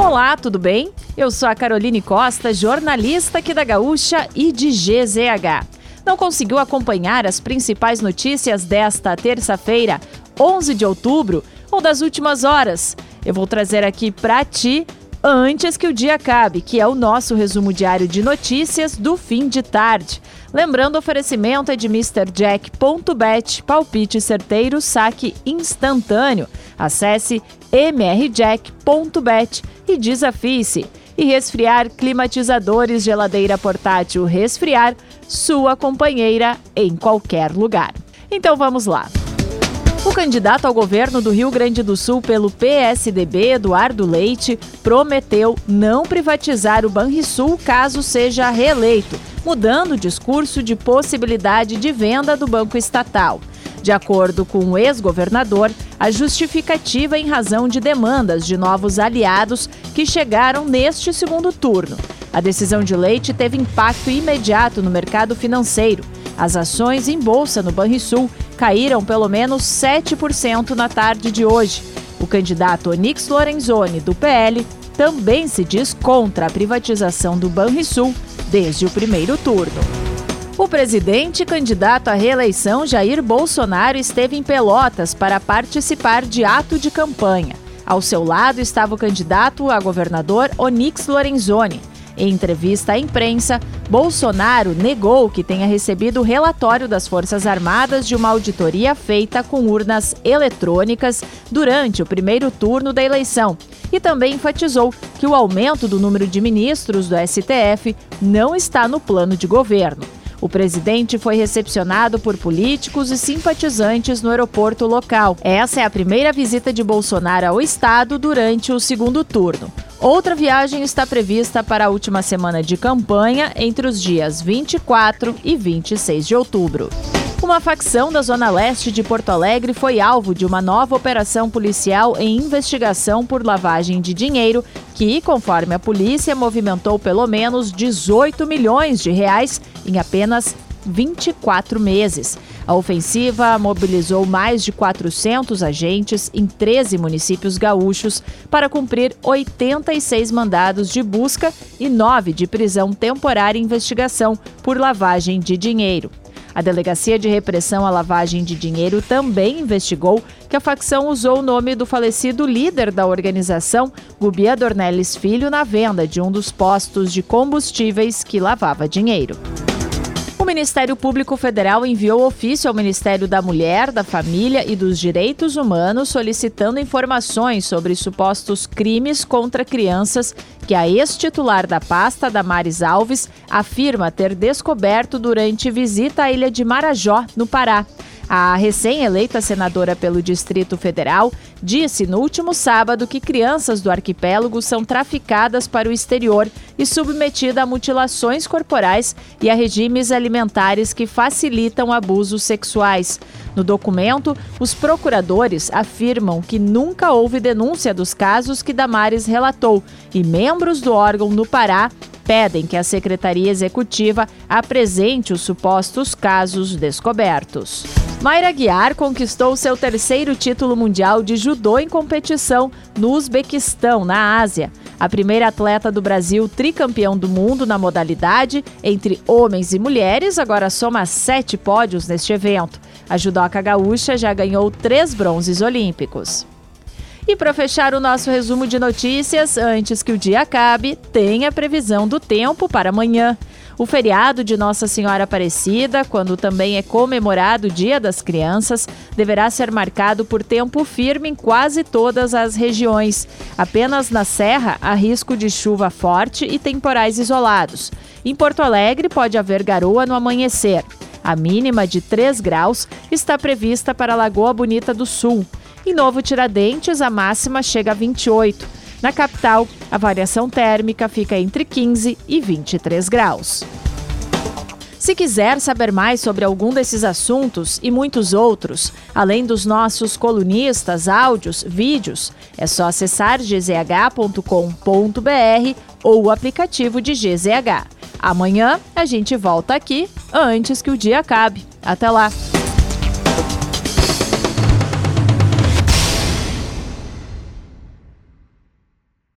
Olá, tudo bem? Eu sou a Caroline Costa, jornalista aqui da Gaúcha e de GZH. Não conseguiu acompanhar as principais notícias desta terça-feira, 11 de outubro, ou das últimas horas? Eu vou trazer aqui para ti antes que o dia acabe, que é o nosso resumo diário de notícias do fim de tarde. Lembrando, o oferecimento é de MrJack.bet, palpite certeiro, saque instantâneo. Acesse mrjack.bet e desafie-se. E resfriar climatizadores, geladeira portátil resfriar, sua companheira em qualquer lugar. Então vamos lá. O candidato ao governo do Rio Grande do Sul pelo PSDB, Eduardo Leite, prometeu não privatizar o Banrisul caso seja reeleito, mudando o discurso de possibilidade de venda do banco estatal. De acordo com o ex-governador, a justificativa em razão de demandas de novos aliados que chegaram neste segundo turno. A decisão de Leite teve impacto imediato no mercado financeiro. As ações em bolsa no Banrisul caíram pelo menos 7% na tarde de hoje. O candidato Onix Lorenzoni, do PL, também se diz contra a privatização do Banrisul desde o primeiro turno. O presidente candidato à reeleição Jair Bolsonaro esteve em Pelotas para participar de ato de campanha. Ao seu lado estava o candidato a governador Onix Lorenzoni. Em entrevista à imprensa, Bolsonaro negou que tenha recebido o relatório das Forças Armadas de uma auditoria feita com urnas eletrônicas durante o primeiro turno da eleição e também enfatizou que o aumento do número de ministros do STF não está no plano de governo. O presidente foi recepcionado por políticos e simpatizantes no aeroporto local. Essa é a primeira visita de Bolsonaro ao estado durante o segundo turno. Outra viagem está prevista para a última semana de campanha, entre os dias 24 e 26 de outubro. Uma facção da Zona Leste de Porto Alegre foi alvo de uma nova operação policial em investigação por lavagem de dinheiro, que, conforme a polícia, movimentou pelo menos 18 milhões de reais em apenas 24 meses. A ofensiva mobilizou mais de 400 agentes em 13 municípios gaúchos para cumprir 86 mandados de busca e 9 de prisão temporária e investigação por lavagem de dinheiro. A Delegacia de Repressão à Lavagem de Dinheiro também investigou que a facção usou o nome do falecido líder da organização, Gubia Dornelles Filho, na venda de um dos postos de combustíveis que lavava dinheiro. Ministério Público Federal enviou ofício ao Ministério da Mulher, da Família e dos Direitos Humanos solicitando informações sobre supostos crimes contra crianças que a ex-titular da pasta, Damares Alves, afirma ter descoberto durante visita à ilha de Marajó, no Pará. A recém-eleita senadora pelo Distrito Federal disse no último sábado que crianças do arquipélago são traficadas para o exterior e submetidas a mutilações corporais e a regimes alimentares que facilitam abusos sexuais. No documento, os procuradores afirmam que nunca houve denúncia dos casos que Damares relatou e membros do órgão no Pará pedem que a Secretaria Executiva apresente os supostos casos descobertos. Mayra Guiar conquistou seu terceiro título mundial de judô em competição no Uzbequistão, na Ásia. A primeira atleta do Brasil tricampeão do mundo na modalidade, entre homens e mulheres, agora soma sete pódios neste evento. A judoca gaúcha já ganhou três bronzes olímpicos. E para fechar o nosso resumo de notícias, antes que o dia acabe, tem a previsão do tempo para amanhã. O feriado de Nossa Senhora Aparecida, quando também é comemorado o Dia das Crianças, deverá ser marcado por tempo firme em quase todas as regiões. Apenas na Serra há risco de chuva forte e temporais isolados. Em Porto Alegre pode haver garoa no amanhecer. A mínima de 3 graus está prevista para a Lagoa Bonita do Sul. Em Novo Tiradentes, a máxima chega a 28. Na capital, a variação térmica fica entre 15 e 23 graus. Se quiser saber mais sobre algum desses assuntos e muitos outros, além dos nossos colunistas, áudios, vídeos, é só acessar gzh.com.br ou o aplicativo de GZH. Amanhã a gente volta aqui antes que o dia acabe. Até lá!